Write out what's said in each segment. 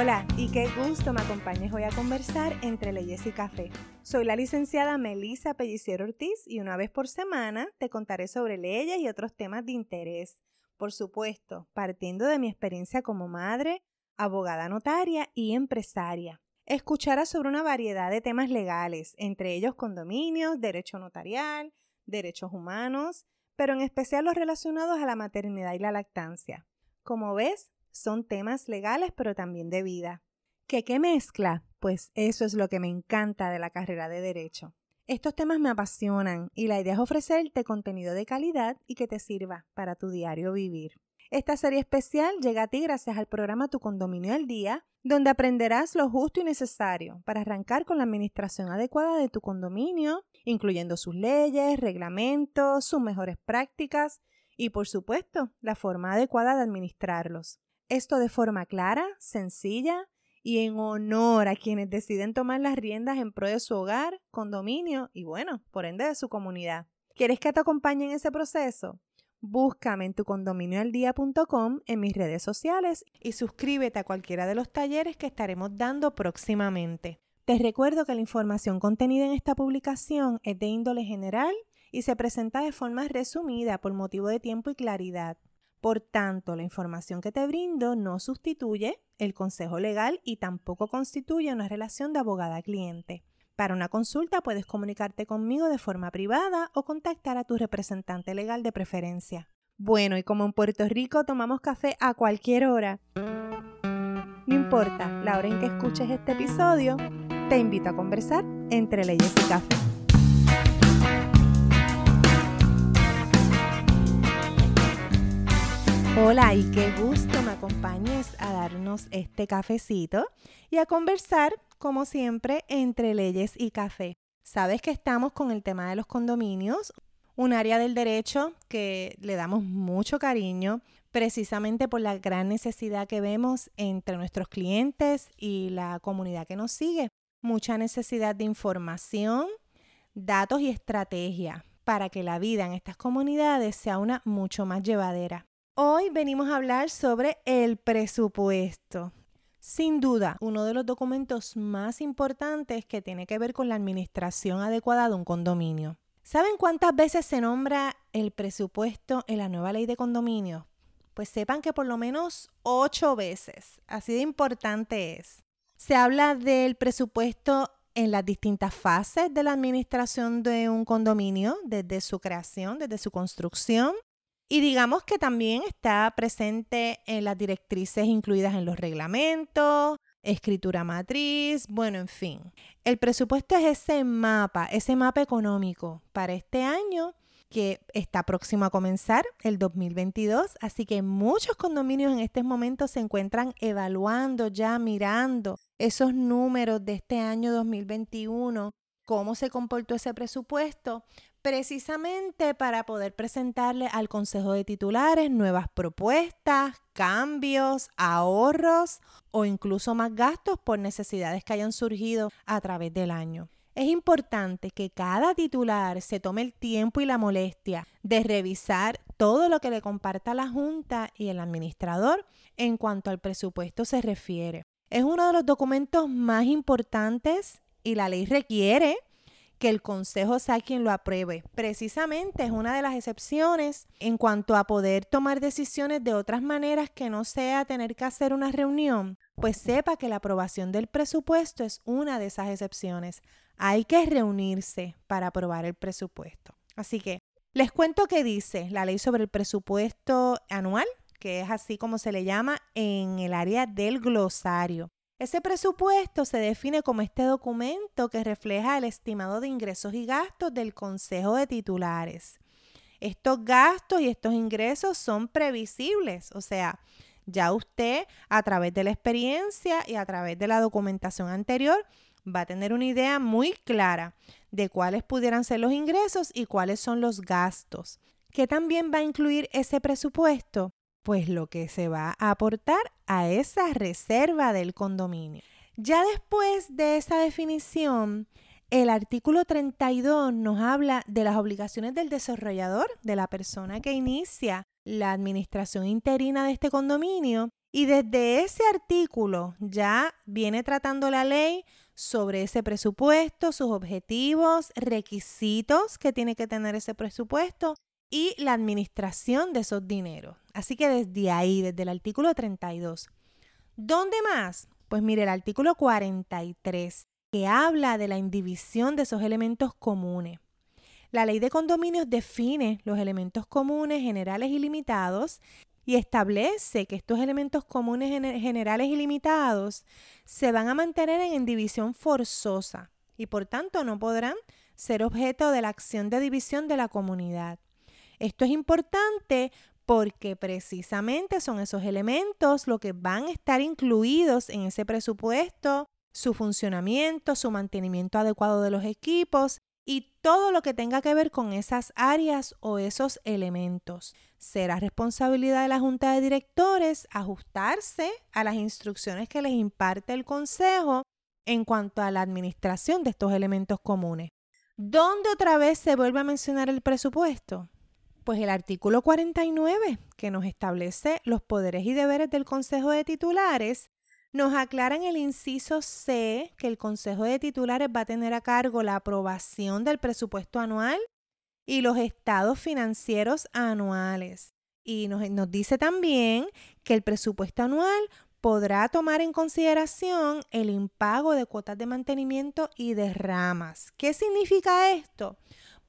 Hola y qué gusto me acompañes hoy a conversar entre leyes y café. Soy la licenciada Melisa Pelliciero Ortiz y una vez por semana te contaré sobre leyes y otros temas de interés. Por supuesto, partiendo de mi experiencia como madre, abogada notaria y empresaria. Escucharás sobre una variedad de temas legales, entre ellos condominios, derecho notarial, derechos humanos, pero en especial los relacionados a la maternidad y la lactancia. Como ves, son temas legales pero también de vida. ¿Qué qué mezcla? Pues eso es lo que me encanta de la carrera de derecho. Estos temas me apasionan y la idea es ofrecerte contenido de calidad y que te sirva para tu diario vivir. Esta serie especial llega a ti gracias al programa Tu Condominio al Día, donde aprenderás lo justo y necesario para arrancar con la administración adecuada de tu condominio, incluyendo sus leyes, reglamentos, sus mejores prácticas y, por supuesto, la forma adecuada de administrarlos. Esto de forma clara, sencilla y en honor a quienes deciden tomar las riendas en pro de su hogar, condominio y, bueno, por ende de su comunidad. ¿Quieres que te acompañe en ese proceso? Búscame en tu condominioaldía.com en mis redes sociales y suscríbete a cualquiera de los talleres que estaremos dando próximamente. Te recuerdo que la información contenida en esta publicación es de índole general y se presenta de forma resumida por motivo de tiempo y claridad. Por tanto, la información que te brindo no sustituye el consejo legal y tampoco constituye una relación de abogada-cliente. Para una consulta puedes comunicarte conmigo de forma privada o contactar a tu representante legal de preferencia. Bueno, y como en Puerto Rico tomamos café a cualquier hora, no importa la hora en que escuches este episodio, te invito a conversar entre leyes y café. Hola y qué gusto me acompañes a darnos este cafecito y a conversar, como siempre, entre leyes y café. Sabes que estamos con el tema de los condominios, un área del derecho que le damos mucho cariño precisamente por la gran necesidad que vemos entre nuestros clientes y la comunidad que nos sigue. Mucha necesidad de información, datos y estrategia para que la vida en estas comunidades sea una mucho más llevadera. Hoy venimos a hablar sobre el presupuesto. Sin duda, uno de los documentos más importantes que tiene que ver con la administración adecuada de un condominio. ¿Saben cuántas veces se nombra el presupuesto en la nueva ley de condominio? Pues sepan que por lo menos ocho veces. Así de importante es. Se habla del presupuesto en las distintas fases de la administración de un condominio, desde su creación, desde su construcción, y digamos que también está presente en las directrices incluidas en los reglamentos, escritura matriz, bueno, en fin. El presupuesto es ese mapa, ese mapa económico para este año que está próximo a comenzar, el 2022. Así que muchos condominios en este momento se encuentran evaluando ya, mirando esos números de este año 2021, cómo se comportó ese presupuesto precisamente para poder presentarle al Consejo de Titulares nuevas propuestas, cambios, ahorros o incluso más gastos por necesidades que hayan surgido a través del año. Es importante que cada titular se tome el tiempo y la molestia de revisar todo lo que le comparta la Junta y el administrador en cuanto al presupuesto se refiere. Es uno de los documentos más importantes y la ley requiere que el consejo sea quien lo apruebe. Precisamente es una de las excepciones en cuanto a poder tomar decisiones de otras maneras que no sea tener que hacer una reunión, pues sepa que la aprobación del presupuesto es una de esas excepciones. Hay que reunirse para aprobar el presupuesto. Así que les cuento qué dice la ley sobre el presupuesto anual, que es así como se le llama en el área del glosario. Ese presupuesto se define como este documento que refleja el estimado de ingresos y gastos del Consejo de Titulares. Estos gastos y estos ingresos son previsibles, o sea, ya usted a través de la experiencia y a través de la documentación anterior va a tener una idea muy clara de cuáles pudieran ser los ingresos y cuáles son los gastos. ¿Qué también va a incluir ese presupuesto? Pues lo que se va a aportar a esa reserva del condominio. Ya después de esa definición, el artículo 32 nos habla de las obligaciones del desarrollador, de la persona que inicia la administración interina de este condominio, Y desde ese artículo ya viene tratando la ley sobre ese presupuesto, sus objetivos, requisitos que tiene que tener ese presupuesto y la administración de esos dineros. Así que desde ahí, desde el artículo 32. ¿Dónde más? Pues mire, el artículo 43, que habla de la indivisión de esos elementos comunes. La ley de condominios define los elementos comunes generales y limitados y establece que estos elementos comunes generales y limitados se van a mantener en división forzosa y por tanto no podrán ser objeto de la acción de división de la comunidad. Esto es importante porque precisamente son esos elementos lo que van a estar incluidos en ese presupuesto, su funcionamiento, su mantenimiento adecuado de los equipos y todo lo que tenga que ver con esas áreas o esos elementos. Será responsabilidad de la Junta de Directores ajustarse a las instrucciones que les imparte el Consejo en cuanto a la administración de estos elementos comunes. ¿Dónde otra vez se vuelve a mencionar el presupuesto? Pues el artículo 49, que nos establece los poderes y deberes del Consejo de Titulares, nos aclara en el inciso C que el Consejo de Titulares va a tener a cargo la aprobación del presupuesto anual y los estados financieros anuales. Y nos, nos, dice también que el presupuesto anual podrá tomar en consideración el impago de cuotas de mantenimiento y de ramas. ¿Qué significa esto?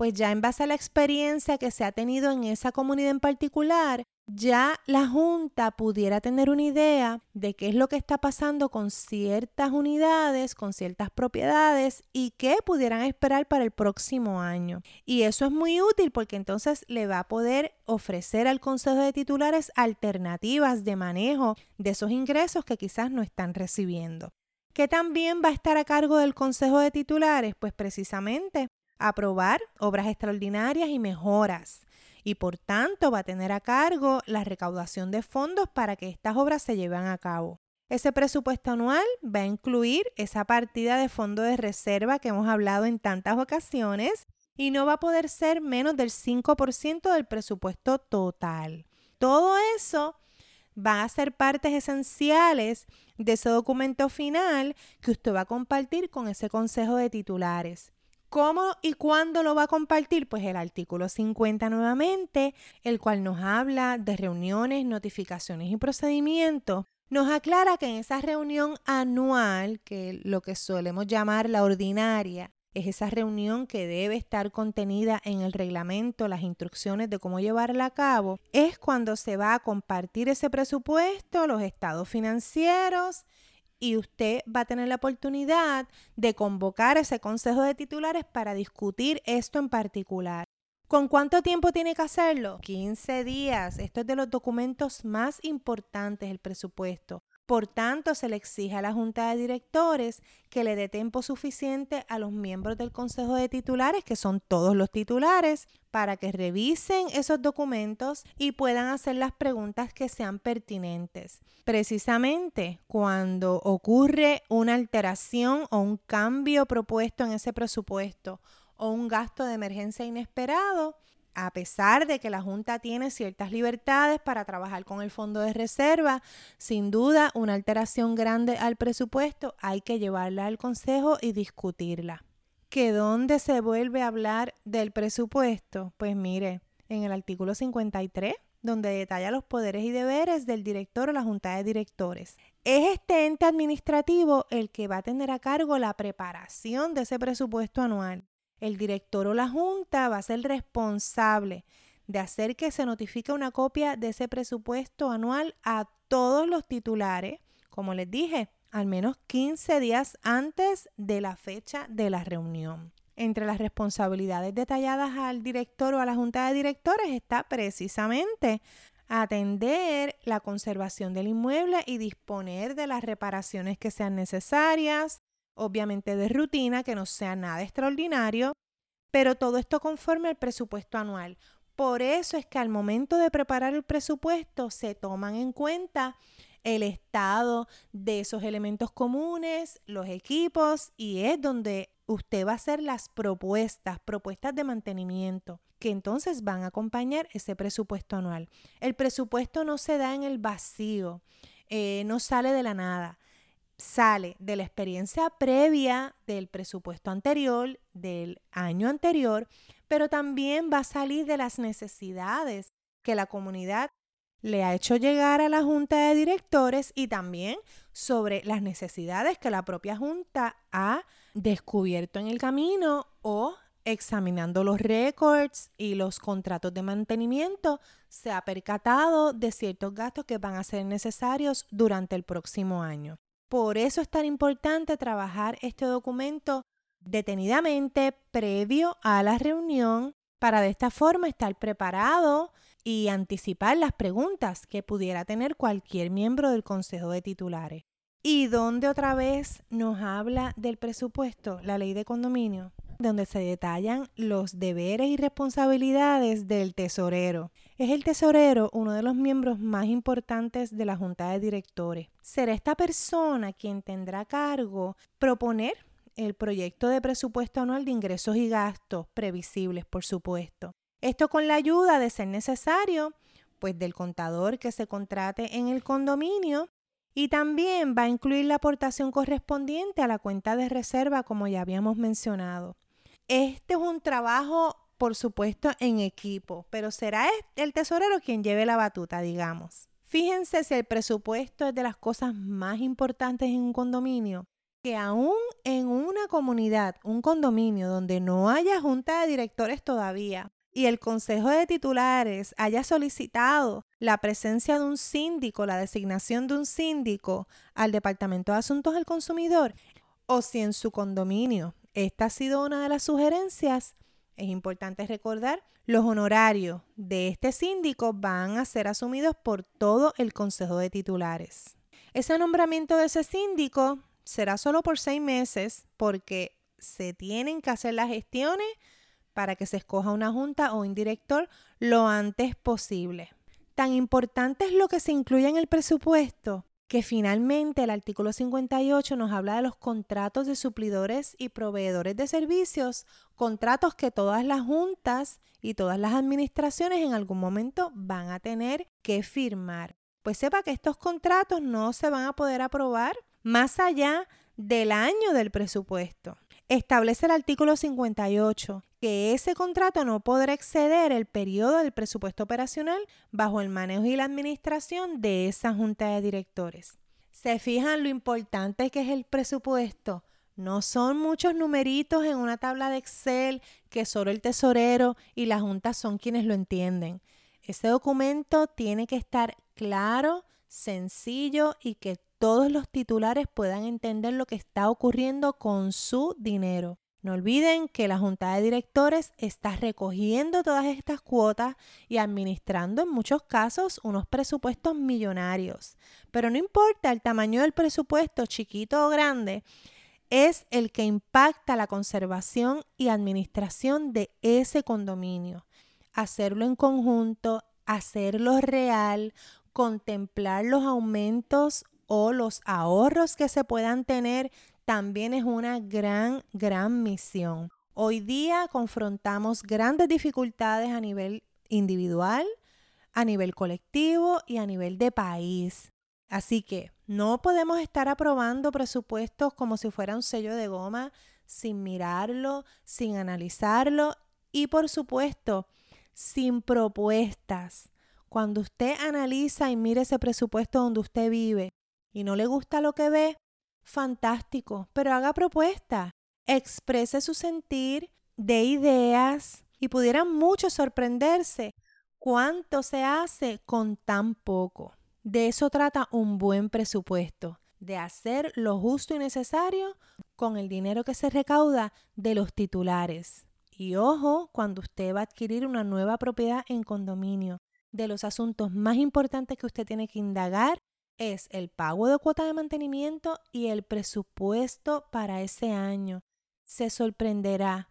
Pues ya en base a la experiencia que se ha tenido en esa comunidad en particular, ya la Junta pudiera tener una idea de qué es lo que está pasando con ciertas unidades, con ciertas propiedades y qué pudieran esperar para el próximo año. Y eso es muy útil porque entonces le va a poder ofrecer al Consejo de Titulares alternativas de manejo de esos ingresos que quizás no están recibiendo. ¿Qué también va a estar a cargo del Consejo de Titulares? Pues precisamente aprobar obras extraordinarias y mejoras y por tanto va a tener a cargo la recaudación de fondos para que estas obras se lleven a cabo. Ese presupuesto anual va a incluir esa partida de fondo de reserva que hemos hablado en tantas ocasiones y no va a poder ser menos del 5% del presupuesto total. Todo eso va a ser partes esenciales de ese documento final que usted va a compartir con ese consejo de titulares. ¿Cómo y cuándo lo va a compartir? Pues el artículo 50 nuevamente, el cual nos habla de reuniones, notificaciones y procedimientos. Nos aclara que en esa reunión anual, que lo que solemos llamar la ordinaria, es esa reunión que debe estar contenida en el reglamento, las instrucciones de cómo llevarla a cabo, es cuando se va a compartir ese presupuesto, los estados financieros, y usted va a tener la oportunidad de convocar ese consejo de titulares para discutir esto en particular. ¿Con cuánto tiempo tiene que hacerlo? 15 días. Esto es de los documentos más importantes, el presupuesto. Por tanto, se le exige a la Junta de Directores que le dé tiempo suficiente a los miembros del Consejo de Titulares, que son todos los titulares, para que revisen esos documentos y puedan hacer las preguntas que sean pertinentes. Precisamente cuando ocurre una alteración o un cambio propuesto en ese presupuesto o un gasto de emergencia inesperado, a pesar de que la Junta tiene ciertas libertades para trabajar con el fondo de reserva, sin duda una alteración grande al presupuesto hay que llevarla al Consejo y discutirla. ¿Que dónde se vuelve a hablar del presupuesto? Pues mire, en el artículo 53, donde detalla los poderes y deberes del director o la Junta de Directores. Es este ente administrativo el que va a tener a cargo la preparación de ese presupuesto anual el director o la junta va a ser responsable de hacer que se notifique una copia de ese presupuesto anual a todos los titulares, como les dije, al menos 15 días antes de la fecha de la reunión. Entre las responsabilidades detalladas al director o a la junta de directores está precisamente atender la conservación del inmueble y disponer de las reparaciones que sean necesarias, obviamente de rutina, que no sea nada extraordinario, pero todo esto conforme al presupuesto anual. Por eso es que al momento de preparar el presupuesto se toman en cuenta el estado de esos elementos comunes, los equipos, y es donde usted va a hacer las propuestas, propuestas de mantenimiento, que entonces van a acompañar ese presupuesto anual. El presupuesto no se da en el vacío. eh, no sale de la nada. Sale de la experiencia previa del presupuesto anterior, del año anterior, pero también va a salir de las necesidades que la comunidad le ha hecho llegar a la junta de directores y también sobre las necesidades que la propia junta ha descubierto en el camino o examinando los récords y los contratos de mantenimiento, se ha percatado de ciertos gastos que van a ser necesarios durante el próximo año. Por eso es tan importante trabajar este documento detenidamente previo a la reunión para de esta forma estar preparado y anticipar las preguntas que pudiera tener cualquier miembro del Consejo de Titulares. ¿Y dónde otra vez nos habla del presupuesto? La ley de condominio, donde se detallan los deberes y responsabilidades del tesorero. Es el tesorero uno de los miembros más importantes de la junta de directores. Será esta persona quien tendrá a cargo proponer el proyecto de presupuesto anual de ingresos y gastos previsibles, por supuesto. Esto con la ayuda de ser necesario, pues del contador que se contrate en el condominio y también va a incluir la aportación correspondiente a la cuenta de reserva, como ya habíamos mencionado. Este es un trabajo, por supuesto, en equipo, pero será el tesorero quien lleve la batuta, digamos. Fíjense si el presupuesto es de las cosas más importantes en un condominio, que aún en una comunidad, un condominio donde no haya junta de directores todavía, y el Consejo de Titulares haya solicitado la presencia de un síndico, la designación de un síndico al Departamento de Asuntos del Consumidor, o si en su condominio esta ha sido una de las sugerencias, es importante recordar, los honorarios de este síndico van a ser asumidos por todo el Consejo de Titulares. Ese nombramiento de ese síndico será solo por seis meses porque se tienen que hacer las gestiones para que se escoja una junta o un director lo antes posible. Tan importante es lo que se incluye en el presupuesto que finalmente el artículo 58 nos habla de los contratos de suplidores y proveedores de servicios, contratos que todas las juntas y todas las administraciones en algún momento van a tener que firmar. Pues sepa que estos contratos no se van a poder aprobar más allá del año del presupuesto establece el artículo 58 que ese contrato no podrá exceder el periodo del presupuesto operacional bajo el manejo y la administración de esa junta de directores. ¿Se fijan lo importante que es el presupuesto? No son muchos numeritos en una tabla de Excel que solo el tesorero y la junta son quienes lo entienden. Ese documento tiene que estar claro, sencillo y que todos los titulares puedan entender lo que está ocurriendo con su dinero. No olviden que la junta de directores está recogiendo todas estas cuotas y administrando en muchos casos unos presupuestos millonarios. Pero no importa el tamaño del presupuesto, chiquito o grande, es el que impacta la conservación y administración de ese condominio. Hacerlo en conjunto, hacerlo real, contemplar los aumentos o los ahorros que se puedan tener también es una gran, gran misión. Hoy día confrontamos grandes dificultades a nivel individual, a nivel colectivo y a nivel de país. Así que no podemos estar aprobando presupuestos como si fuera un sello de goma sin mirarlo, sin analizarlo y por supuesto sin propuestas. Cuando usted analiza y mire ese presupuesto donde usted vive, y no le gusta lo que ve, fantástico, pero haga propuesta, exprese su sentir, de ideas y pudieran muchos sorprenderse cuánto se hace con tan poco. De eso trata un buen presupuesto, de hacer lo justo y necesario con el dinero que se recauda de los titulares. Y ojo, cuando usted va a adquirir una nueva propiedad en condominio, de los asuntos más importantes que usted tiene que indagar es el pago de cuota de mantenimiento y el presupuesto para ese año. Se sorprenderá.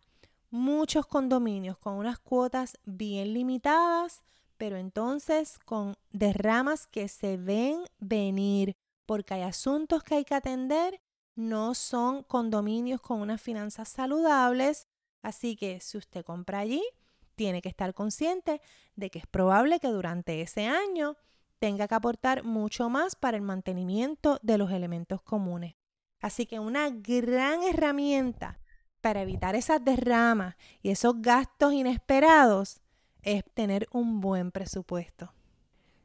Muchos condominios con unas cuotas bien limitadas, pero entonces con derramas que se ven venir, porque hay asuntos que hay que atender, no son condominios con unas finanzas saludables, así que si usted compra allí, tiene que estar consciente de que es probable que durante ese año tenga que aportar mucho más para el mantenimiento de los elementos comunes. Así que una gran herramienta para evitar esas derramas y esos gastos inesperados es tener un buen presupuesto.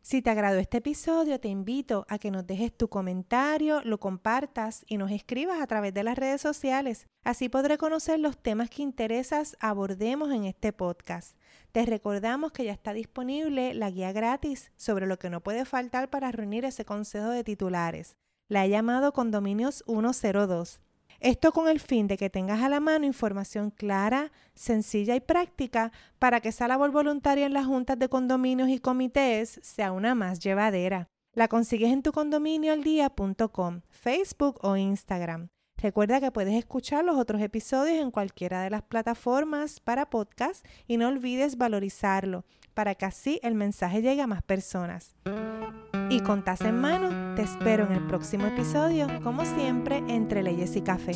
Si te agradó este episodio, te invito a que nos dejes tu comentario, lo compartas y nos escribas a través de las redes sociales. Así podré conocer los temas que interesas abordemos en este podcast. Te recordamos que ya está disponible la guía gratis sobre lo que no puede faltar para reunir ese consejo de titulares. La he llamado Condominios 102. Esto con el fin de que tengas a la mano información clara, sencilla y práctica para que esa labor voluntaria en las juntas de condominios y comités sea una más llevadera. La consigues en tu condominioaldía.com, Facebook o Instagram. Recuerda que puedes escuchar los otros episodios en cualquiera de las plataformas para podcast y no olvides valorizarlo para que así el mensaje llegue a más personas. Y con taza en mano, te espero en el próximo episodio, como siempre, entre leyes y café.